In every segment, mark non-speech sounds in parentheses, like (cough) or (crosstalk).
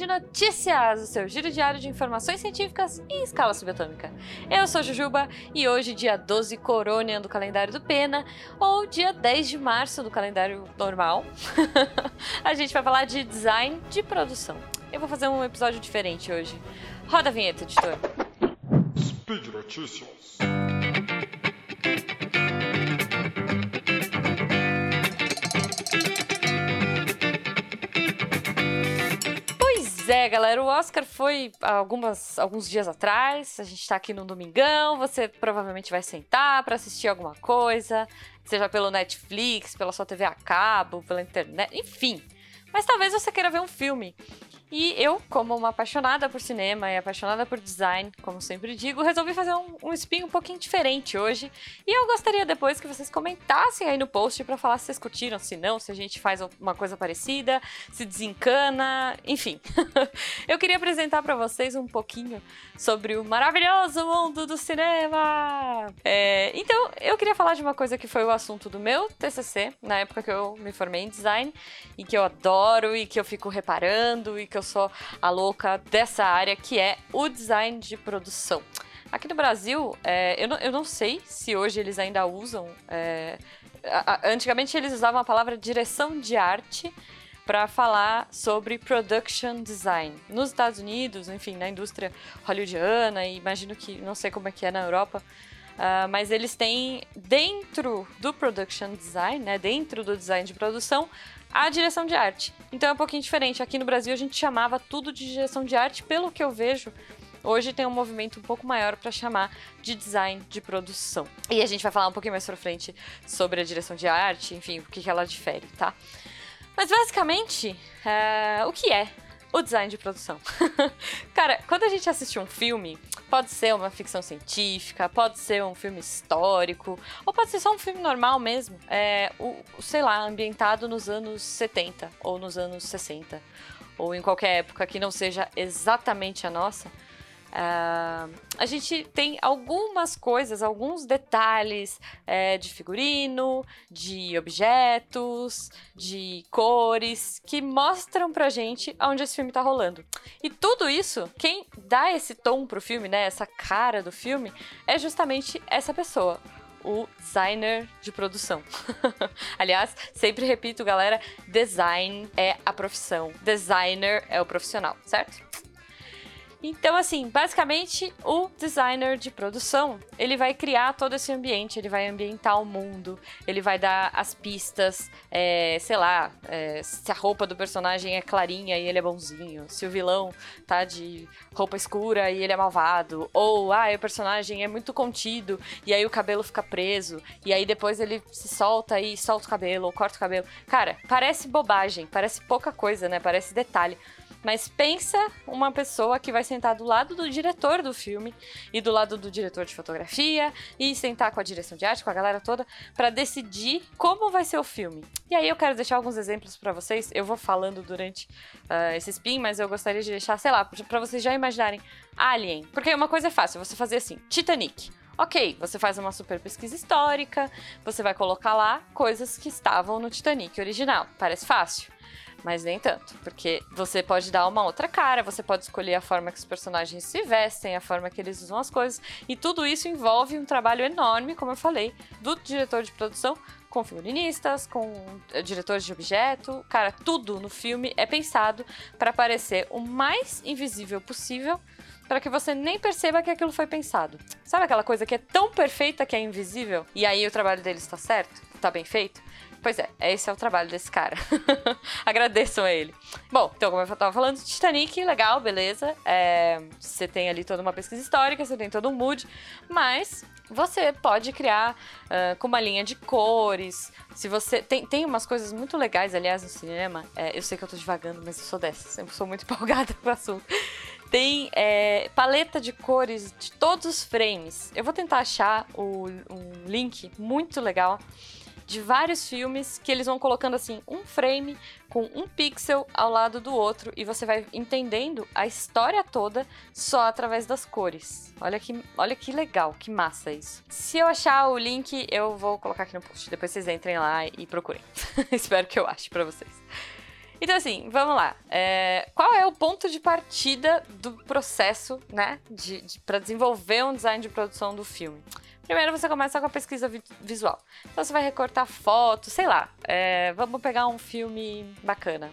de Notícias, o seu giro diário de informações científicas em escala subatômica. Eu sou Jujuba e hoje, dia 12 Corônia do calendário do Pena, ou dia 10 de março do calendário normal, (laughs) a gente vai falar de design de produção. Eu vou fazer um episódio diferente hoje. Roda a vinheta, editor. Speed Notícias. É, galera, o Oscar foi algumas, alguns dias atrás. A gente tá aqui no domingão. Você provavelmente vai sentar para assistir alguma coisa, seja pelo Netflix, pela sua TV a cabo, pela internet, enfim. Mas talvez você queira ver um filme. E eu, como uma apaixonada por cinema e apaixonada por design, como sempre digo, resolvi fazer um, um spin um pouquinho diferente hoje. E eu gostaria depois que vocês comentassem aí no post para falar se vocês curtiram, se não, se a gente faz uma coisa parecida, se desencana, enfim. (laughs) eu queria apresentar para vocês um pouquinho sobre o maravilhoso mundo do cinema. É, então, eu queria falar de uma coisa que foi o assunto do meu TCC, na época que eu me formei em design, e que eu adoro e que eu fico reparando e que eu sou a louca dessa área, que é o design de produção. Aqui no Brasil, é, eu, não, eu, não, sei se hoje eles ainda usam. É, a, a, antigamente eles usavam a palavra direção de arte para falar sobre production design. Nos Estados Unidos, enfim, na indústria hollywoodiana, e imagino que, não sei como é que é na Europa, uh, mas eles têm dentro do production design, né, dentro do design de produção, a direção de arte. Então é um pouquinho diferente. Aqui no Brasil a gente chamava tudo de direção de arte, pelo que eu vejo. Hoje tem um movimento um pouco maior para chamar de design de produção. E a gente vai falar um pouquinho mais pra frente sobre a direção de arte, enfim, o que, que ela difere, tá? Mas basicamente, é... o que é o design de produção? (laughs) Cara, quando a gente assiste um filme, Pode ser uma ficção científica, pode ser um filme histórico, ou pode ser só um filme normal mesmo, é, o, sei lá, ambientado nos anos 70 ou nos anos 60, ou em qualquer época que não seja exatamente a nossa. Uh, a gente tem algumas coisas, alguns detalhes é, de figurino, de objetos, de cores que mostram pra gente onde esse filme tá rolando. E tudo isso, quem dá esse tom pro filme, né, essa cara do filme, é justamente essa pessoa, o designer de produção. (laughs) Aliás, sempre repito, galera, design é a profissão, designer é o profissional, certo? Então, assim, basicamente, o designer de produção, ele vai criar todo esse ambiente, ele vai ambientar o mundo, ele vai dar as pistas, é, sei lá, é, se a roupa do personagem é clarinha e ele é bonzinho, se o vilão tá de roupa escura e ele é malvado, ou, ah, o personagem é muito contido e aí o cabelo fica preso, e aí depois ele se solta e solta o cabelo, ou corta o cabelo. Cara, parece bobagem, parece pouca coisa, né? Parece detalhe. Mas pensa uma pessoa que vai sentar do lado do diretor do filme e do lado do diretor de fotografia e sentar com a direção de arte, com a galera toda, para decidir como vai ser o filme. E aí eu quero deixar alguns exemplos para vocês. Eu vou falando durante uh, esse spin, mas eu gostaria de deixar, sei lá, para vocês já imaginarem Alien. Porque uma coisa é fácil, você fazer assim, Titanic. Ok, você faz uma super pesquisa histórica, você vai colocar lá coisas que estavam no Titanic original. Parece fácil mas nem tanto, porque você pode dar uma outra cara, você pode escolher a forma que os personagens se vestem, a forma que eles usam as coisas, e tudo isso envolve um trabalho enorme, como eu falei, do diretor de produção com figurinistas, com eh, diretores de objeto, cara, tudo no filme é pensado para parecer o mais invisível possível, para que você nem perceba que aquilo foi pensado. Sabe aquela coisa que é tão perfeita que é invisível? E aí o trabalho deles está certo? Tá bem feito? Pois é, esse é o trabalho desse cara. (laughs) Agradeçam a ele. Bom, então, como eu tava falando, Titanic, legal, beleza. É, você tem ali toda uma pesquisa histórica, você tem todo um mood, mas você pode criar uh, com uma linha de cores. Se você. Tem, tem umas coisas muito legais, aliás, no cinema. É, eu sei que eu tô devagando, mas eu sou dessa. Sempre sou muito (laughs) empolgada com o assunto. Tem é, paleta de cores de todos os frames. Eu vou tentar achar o, um link muito legal de vários filmes que eles vão colocando assim um frame com um pixel ao lado do outro e você vai entendendo a história toda só através das cores. Olha que, olha que legal, que massa isso. Se eu achar o link, eu vou colocar aqui no post. Depois vocês entrem lá e procurem. (laughs) Espero que eu ache para vocês. Então, assim, vamos lá. É, qual é o ponto de partida do processo, né, de, de para desenvolver um design de produção do filme? Primeiro você começa com a pesquisa vi visual. Então você vai recortar fotos, sei lá. É, vamos pegar um filme bacana.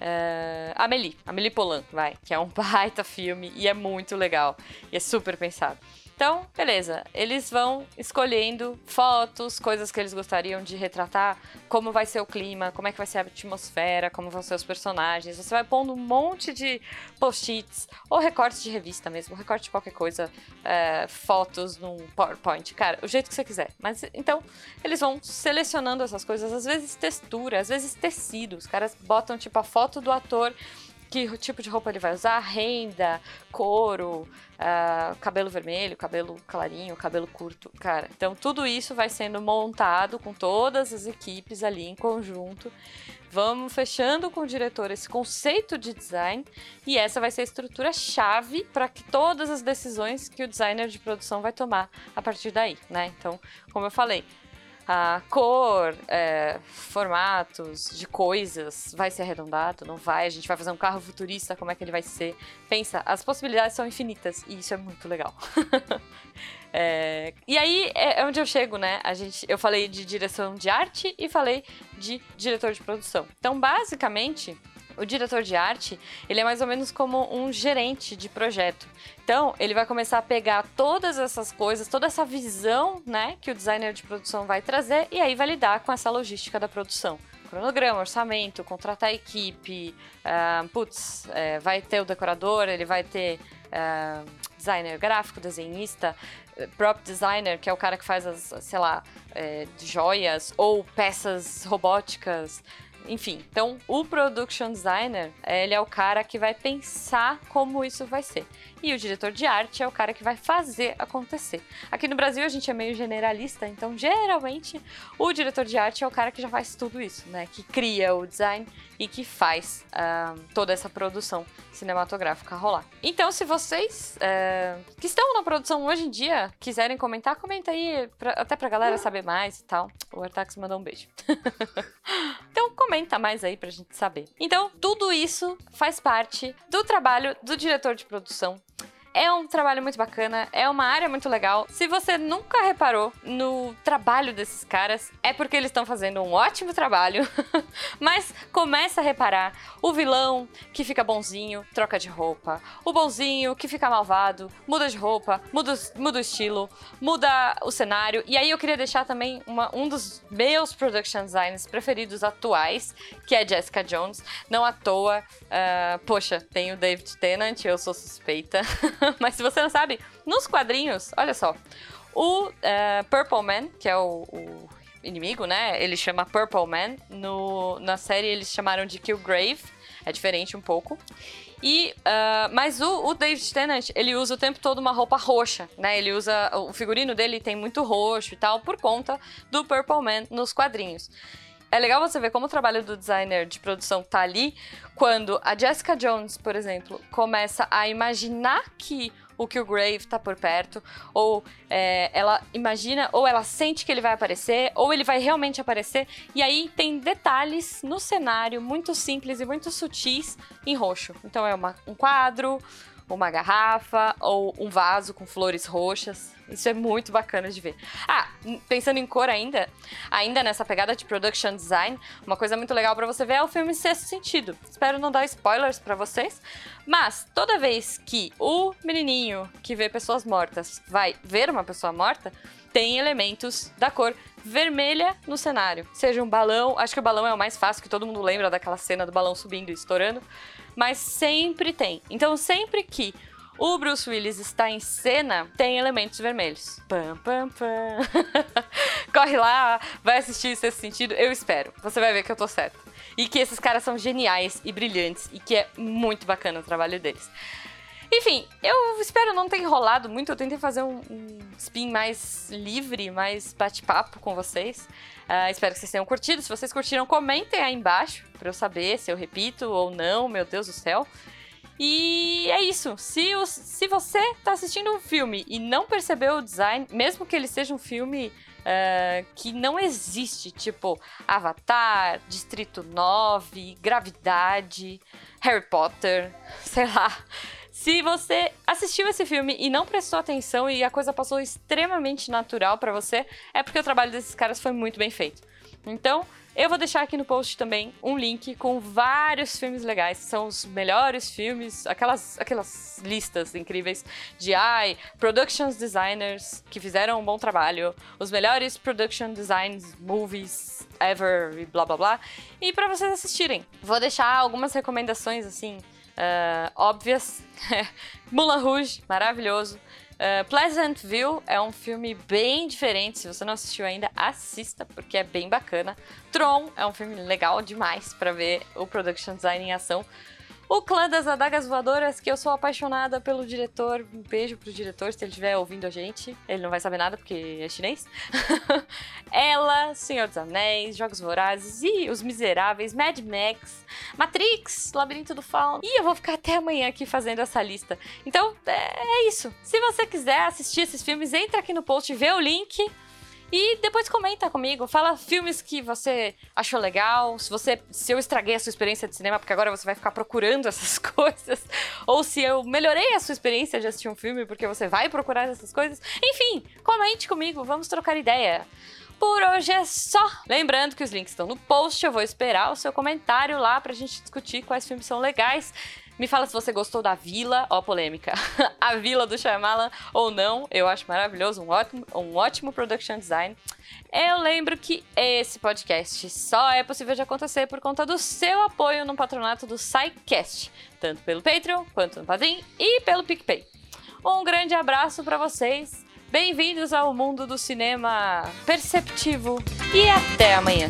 É, Amélie, Amélie Polan, vai, que é um (laughs) baita filme e é muito legal e é super pensado. Então, beleza. Eles vão escolhendo fotos, coisas que eles gostariam de retratar, como vai ser o clima, como é que vai ser a atmosfera, como vão ser os personagens. Você vai pondo um monte de post-its ou recortes de revista mesmo, recorte de qualquer coisa, é, fotos num PowerPoint, cara, o jeito que você quiser. Mas então, eles vão selecionando essas coisas, às vezes textura, às vezes tecido. Os caras botam tipo a foto do ator que tipo de roupa ele vai usar, renda, couro, uh, cabelo vermelho, cabelo clarinho, cabelo curto, cara. Então tudo isso vai sendo montado com todas as equipes ali em conjunto. Vamos fechando com o diretor esse conceito de design e essa vai ser a estrutura chave para que todas as decisões que o designer de produção vai tomar a partir daí, né? Então, como eu falei, a cor, é, formatos de coisas, vai ser arredondado, não vai, a gente vai fazer um carro futurista, como é que ele vai ser. Pensa, as possibilidades são infinitas e isso é muito legal. (laughs) é, e aí é, é onde eu chego, né? A gente, eu falei de direção de arte e falei de diretor de produção. Então, basicamente, o diretor de arte, ele é mais ou menos como um gerente de projeto. Então, ele vai começar a pegar todas essas coisas, toda essa visão, né, que o designer de produção vai trazer e aí vai lidar com essa logística da produção cronograma, orçamento, contratar a equipe, uh, putz, é, vai ter o decorador, ele vai ter uh, designer gráfico, desenhista, prop designer, que é o cara que faz as, sei lá, é, joias ou peças robóticas, enfim, então o production designer, ele é o cara que vai pensar como isso vai ser. E o diretor de arte é o cara que vai fazer acontecer. Aqui no Brasil a gente é meio generalista, então geralmente o diretor de arte é o cara que já faz tudo isso, né? Que cria o design e que faz uh, toda essa produção cinematográfica rolar. Então, se vocês uh, que estão na produção hoje em dia quiserem comentar, comenta aí, pra, até pra galera saber mais e tal. O Artax mandou um beijo. (laughs) comenta mais aí pra gente saber. Então, tudo isso faz parte do trabalho do diretor de produção é um trabalho muito bacana, é uma área muito legal. Se você nunca reparou no trabalho desses caras, é porque eles estão fazendo um ótimo trabalho. (laughs) Mas começa a reparar o vilão que fica bonzinho, troca de roupa. O bonzinho que fica malvado, muda de roupa, muda, muda o estilo, muda o cenário. E aí eu queria deixar também uma, um dos meus production designs preferidos atuais, que é Jessica Jones. Não à toa, uh, poxa, tem o David Tennant, eu sou suspeita. (laughs) (laughs) Mas se você não sabe, nos quadrinhos, olha só. O uh, Purple Man, que é o, o, inimigo, né? Ele chama Purple Man. No, na série eles chamaram de Killgrave. É diferente um pouco. E, uh, mas o, o, David Tennant, ele usa o tempo todo uma roupa roxa, né? Ele usa. O figurino dele tem muito roxo e tal, por conta do Purple Man nos quadrinhos é legal você ver como o trabalho do designer de produção tá ali quando a Jessica Jones, por exemplo, começa a imaginar que o Killgrave tá por perto, ou é, ela imagina, ou ela sente que ele vai aparecer, ou ele vai realmente aparecer, e aí tem detalhes no cenário muito simples e muito sutis em roxo. Então é uma, um quadro, uma garrafa ou um vaso com flores roxas. Isso é muito bacana de ver. Ah, pensando em cor ainda, ainda nessa pegada de production design, uma coisa muito legal para você ver é o filme Sexto Sentido. Espero não dar spoilers para vocês, mas toda vez que o menininho que vê pessoas mortas vai ver uma pessoa morta, tem elementos da cor vermelha no cenário. Seja um balão, acho que o balão é o mais fácil, que todo mundo lembra daquela cena do balão subindo e estourando mas sempre tem. Então, sempre que o Bruce Willis está em cena, tem elementos vermelhos. Pam, pam, pam. (laughs) Corre lá, vai assistir esse sentido. Eu espero. Você vai ver que eu tô certo. E que esses caras são geniais e brilhantes e que é muito bacana o trabalho deles. Enfim, eu espero não ter enrolado muito. Eu tentei fazer um, um spin mais livre, mais bate-papo com vocês. Uh, espero que vocês tenham curtido. Se vocês curtiram, comentem aí embaixo para eu saber se eu repito ou não. Meu Deus do céu. E é isso. Se, o, se você tá assistindo um filme e não percebeu o design, mesmo que ele seja um filme uh, que não existe, tipo Avatar, Distrito 9, Gravidade, Harry Potter, (laughs) sei lá. Se você assistiu esse filme e não prestou atenção e a coisa passou extremamente natural para você, é porque o trabalho desses caras foi muito bem feito. Então, eu vou deixar aqui no post também um link com vários filmes legais. São os melhores filmes, aquelas, aquelas listas incríveis de ai, productions designers que fizeram um bom trabalho, os melhores production designs movies ever e blá blá blá. E para vocês assistirem. Vou deixar algumas recomendações assim. Uh, óbvias. (laughs) Mulan Rouge, maravilhoso. Uh, Pleasantville é um filme bem diferente. Se você não assistiu ainda, assista, porque é bem bacana. Tron é um filme legal demais para ver o production design em ação. O Clã das Adagas Voadoras, que eu sou apaixonada pelo diretor. Um beijo pro diretor, se ele estiver ouvindo a gente. Ele não vai saber nada porque é chinês. (laughs) Ela, Senhor dos Anéis, Jogos Vorazes e Os Miseráveis, Mad Max, Matrix, Labirinto do Fauno. E eu vou ficar até amanhã aqui fazendo essa lista. Então, é, é isso. Se você quiser assistir esses filmes, entra aqui no post, vê o link e depois comenta comigo, fala filmes que você achou legal, se você se eu estraguei a sua experiência de cinema, porque agora você vai ficar procurando (laughs) essas coisas, ou se eu melhorei a sua experiência de assistir um filme porque você vai procurar essas coisas. Enfim, comente comigo, vamos trocar ideia. Por hoje é só. Lembrando que os links estão no post, eu vou esperar o seu comentário lá pra gente discutir quais filmes são legais. Me fala se você gostou da Vila, ó polêmica, (laughs) a Vila do Shyamalan ou não. Eu acho maravilhoso, um ótimo, um ótimo production design. Eu lembro que esse podcast só é possível de acontecer por conta do seu apoio no patronato do SciCast, tanto pelo Patreon quanto no Padrim e pelo PicPay. Um grande abraço para vocês. Bem-vindos ao mundo do cinema perceptivo e até amanhã.